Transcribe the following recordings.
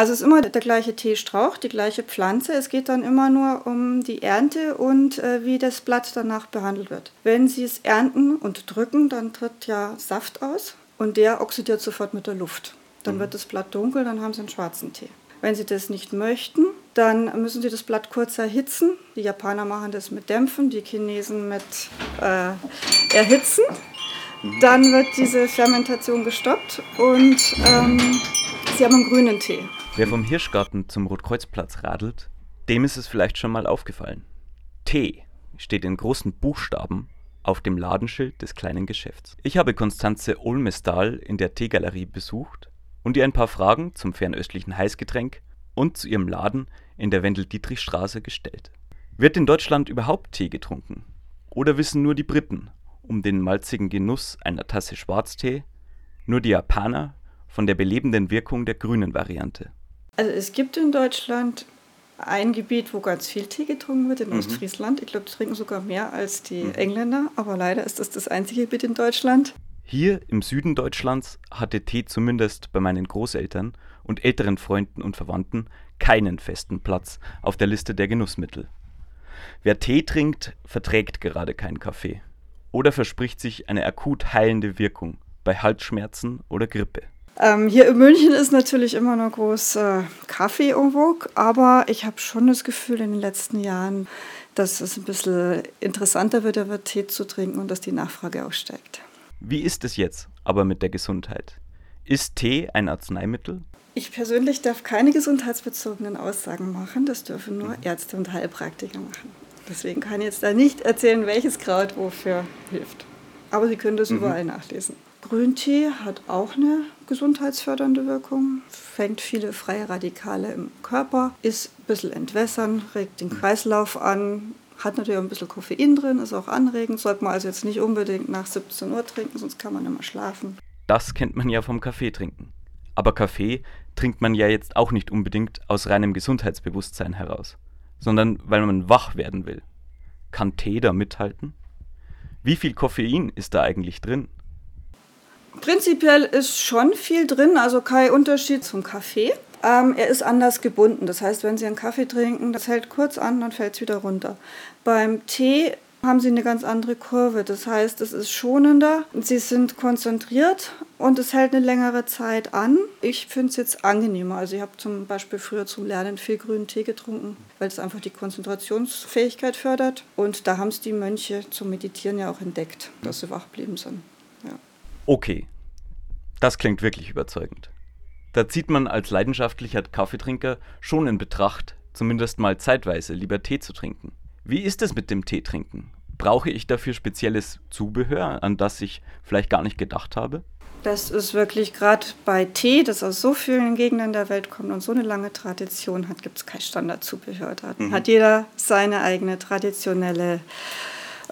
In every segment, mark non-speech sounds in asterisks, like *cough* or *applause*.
Also es ist immer der gleiche Teestrauch, die gleiche Pflanze. Es geht dann immer nur um die Ernte und äh, wie das Blatt danach behandelt wird. Wenn Sie es ernten und drücken, dann tritt ja Saft aus und der oxidiert sofort mit der Luft. Dann mhm. wird das Blatt dunkel, dann haben Sie einen schwarzen Tee. Wenn Sie das nicht möchten, dann müssen Sie das Blatt kurz erhitzen. Die Japaner machen das mit Dämpfen, die Chinesen mit äh, Erhitzen. Mhm. Dann wird diese Fermentation gestoppt und ähm, Sie haben einen grünen Tee. Wer vom Hirschgarten zum Rotkreuzplatz radelt, dem ist es vielleicht schon mal aufgefallen. T steht in großen Buchstaben auf dem Ladenschild des kleinen Geschäfts. Ich habe Konstanze Olmestal in der Teegalerie besucht und ihr ein paar Fragen zum fernöstlichen Heißgetränk und zu ihrem Laden in der Wendel-Dietrich-Straße gestellt. Wird in Deutschland überhaupt Tee getrunken? Oder wissen nur die Briten um den malzigen Genuss einer Tasse Schwarztee, nur die Japaner von der belebenden Wirkung der grünen Variante? Also es gibt in Deutschland ein Gebiet, wo ganz viel Tee getrunken wird, in mhm. Ostfriesland. Ich glaube, die trinken sogar mehr als die mhm. Engländer, aber leider ist das das einzige Gebiet in Deutschland. Hier im Süden Deutschlands hatte Tee zumindest bei meinen Großeltern und älteren Freunden und Verwandten keinen festen Platz auf der Liste der Genussmittel. Wer Tee trinkt, verträgt gerade keinen Kaffee oder verspricht sich eine akut heilende Wirkung bei Halsschmerzen oder Grippe. Ähm, hier in München ist natürlich immer noch groß äh, Kaffee vogue, aber ich habe schon das Gefühl in den letzten Jahren, dass es ein bisschen interessanter wird, wird Tee zu trinken und dass die Nachfrage auch steigt. Wie ist es jetzt aber mit der Gesundheit? Ist Tee ein Arzneimittel? Ich persönlich darf keine gesundheitsbezogenen Aussagen machen, das dürfen nur Ärzte und Heilpraktiker machen. Deswegen kann ich jetzt da nicht erzählen, welches Kraut wofür hilft. Aber Sie können das mhm. überall nachlesen. Grüntee hat auch eine gesundheitsfördernde Wirkung, fängt viele freie Radikale im Körper, ist ein bisschen entwässern, regt den Kreislauf an, hat natürlich auch ein bisschen Koffein drin, ist auch anregend, sollte man also jetzt nicht unbedingt nach 17 Uhr trinken, sonst kann man immer schlafen. Das kennt man ja vom Kaffee trinken. Aber Kaffee trinkt man ja jetzt auch nicht unbedingt aus reinem Gesundheitsbewusstsein heraus, sondern weil man wach werden will. Kann Tee da mithalten? Wie viel Koffein ist da eigentlich drin? Prinzipiell ist schon viel drin, also kein Unterschied zum Kaffee. Ähm, er ist anders gebunden. Das heißt, wenn Sie einen Kaffee trinken, das hält kurz an, dann fällt es wieder runter. Beim Tee haben Sie eine ganz andere Kurve. Das heißt, es ist schonender, Sie sind konzentriert und es hält eine längere Zeit an. Ich finde es jetzt angenehmer. Also ich habe zum Beispiel früher zum Lernen viel grünen Tee getrunken, weil es einfach die Konzentrationsfähigkeit fördert. Und da haben es die Mönche zum Meditieren ja auch entdeckt, dass sie wach geblieben sind. Okay, das klingt wirklich überzeugend. Da zieht man als leidenschaftlicher Kaffeetrinker schon in Betracht, zumindest mal zeitweise lieber Tee zu trinken. Wie ist es mit dem Teetrinken? Brauche ich dafür spezielles Zubehör, an das ich vielleicht gar nicht gedacht habe? Das ist wirklich gerade bei Tee, das aus so vielen Gegenden der Welt kommt und so eine lange Tradition hat, gibt es kein Standardzubehör. Da mhm. hat jeder seine eigene traditionelle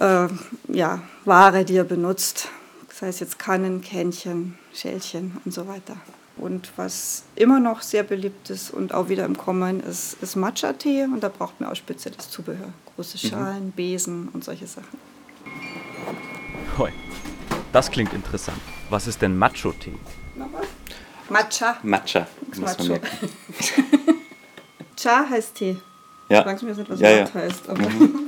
äh, ja, Ware, die er benutzt. Das heißt jetzt Kannen, Kännchen, Schälchen und so weiter. Und was immer noch sehr beliebt ist und auch wieder im Kommen ist, ist Matcha-Tee. Und da braucht man auch spezielles Zubehör. Große mhm. Schalen, mhm. Besen und solche Sachen. Hoi. Das klingt interessant. Was ist denn Macho-Tee? Matcha. Matcha. Macho. *laughs* Cha heißt Tee. Ja. Ich weiß nicht, was ja, Mat ja. heißt. Aber mhm.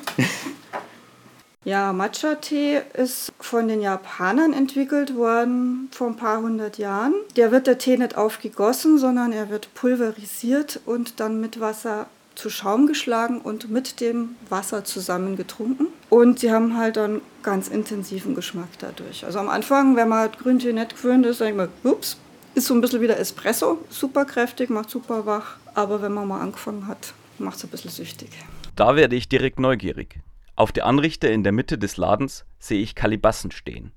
Ja, Matcha-Tee ist von den Japanern entwickelt worden vor ein paar hundert Jahren. Der wird der Tee nicht aufgegossen, sondern er wird pulverisiert und dann mit Wasser zu Schaum geschlagen und mit dem Wasser zusammen getrunken. Und sie haben halt dann ganz intensiven Geschmack dadurch. Also am Anfang, wenn man Grüntee nicht gewöhnt ist, denkt man, ups, ist so ein bisschen wie der Espresso, super kräftig, macht super wach. Aber wenn man mal angefangen hat, macht es ein bisschen süchtig. Da werde ich direkt neugierig. Auf der Anrichte in der Mitte des Ladens sehe ich Kalibassen stehen,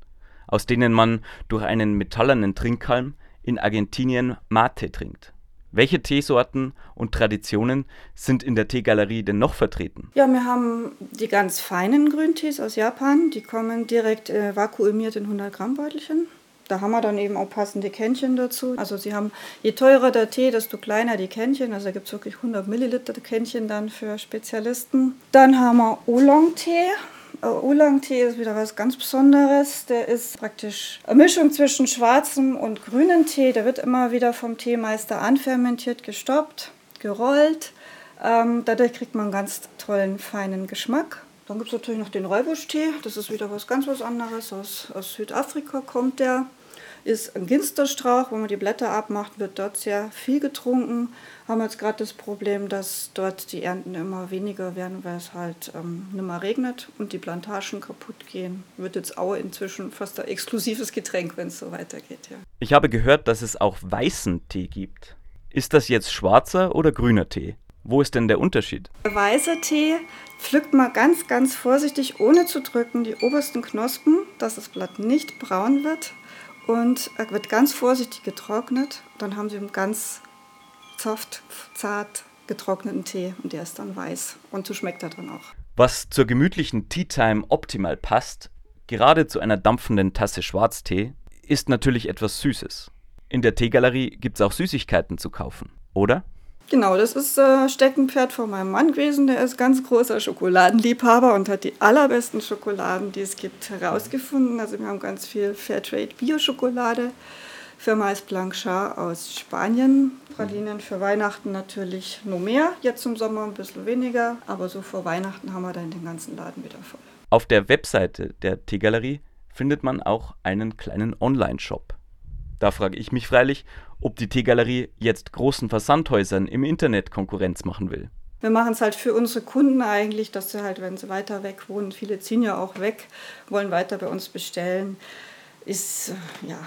aus denen man durch einen metallenen Trinkhalm in Argentinien Mate trinkt. Welche Teesorten und Traditionen sind in der Teegalerie denn noch vertreten? Ja, wir haben die ganz feinen Grüntees aus Japan. Die kommen direkt äh, vakuumiert in 100 Gramm Beutelchen. Da haben wir dann eben auch passende Kännchen dazu. Also sie haben, je teurer der Tee, desto kleiner die Kännchen. Also da gibt es wirklich 100 Milliliter Kännchen dann für Spezialisten. Dann haben wir Oolong-Tee. Oolong-Tee ist wieder was ganz Besonderes. Der ist praktisch eine Mischung zwischen schwarzem und grünem Tee. Der wird immer wieder vom Teemeister anfermentiert, gestoppt, gerollt. Ähm, dadurch kriegt man einen ganz tollen, feinen Geschmack. Dann gibt es natürlich noch den Räubusch-Tee. Das ist wieder was ganz was anderes. Aus, aus Südafrika kommt der ist ein Ginsterstrauch. Wenn man die Blätter abmacht, wird dort sehr viel getrunken. Haben jetzt gerade das Problem, dass dort die Ernten immer weniger werden, weil es halt ähm, nicht mehr regnet und die Plantagen kaputt gehen. Wird jetzt auch inzwischen fast ein exklusives Getränk, wenn es so weitergeht. Ja. Ich habe gehört, dass es auch weißen Tee gibt. Ist das jetzt schwarzer oder grüner Tee? Wo ist denn der Unterschied? Der weiße Tee pflückt man ganz, ganz vorsichtig, ohne zu drücken, die obersten Knospen, dass das Blatt nicht braun wird und er wird ganz vorsichtig getrocknet. Dann haben Sie einen ganz soft, zart getrockneten Tee und der ist dann weiß und so schmeckt er dann auch. Was zur gemütlichen Tea Time optimal passt, gerade zu einer dampfenden Tasse Schwarztee, ist natürlich etwas Süßes. In der Teegalerie gibt es auch Süßigkeiten zu kaufen, oder? Genau, das ist äh, Steckenpferd von meinem Mann gewesen. Der ist ganz großer Schokoladenliebhaber und hat die allerbesten Schokoladen, die es gibt, herausgefunden. Also wir haben ganz viel Fairtrade Bio-Schokolade. Firma ist Blanchard aus Spanien. Pralinen für Weihnachten natürlich nur mehr. Jetzt im Sommer ein bisschen weniger. Aber so vor Weihnachten haben wir dann den ganzen Laden wieder voll. Auf der Webseite der Teegalerie findet man auch einen kleinen Online-Shop. Da frage ich mich freilich, ob die Teegalerie jetzt großen Versandhäusern im Internet Konkurrenz machen will. Wir machen es halt für unsere Kunden eigentlich, dass sie halt, wenn sie weiter weg wohnen, viele ziehen ja auch weg, wollen weiter bei uns bestellen, ist äh, ja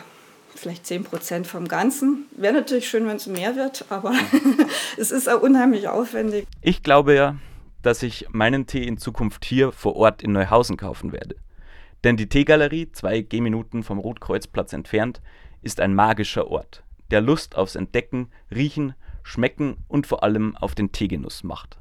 vielleicht 10 Prozent vom Ganzen. Wäre natürlich schön, wenn es mehr wird, aber *laughs* es ist auch unheimlich aufwendig. Ich glaube ja, dass ich meinen Tee in Zukunft hier vor Ort in Neuhausen kaufen werde. Denn die Teegalerie, zwei Gehminuten vom Rotkreuzplatz entfernt, ist ein magischer Ort, der Lust aufs Entdecken, Riechen, Schmecken und vor allem auf den Teegenuss macht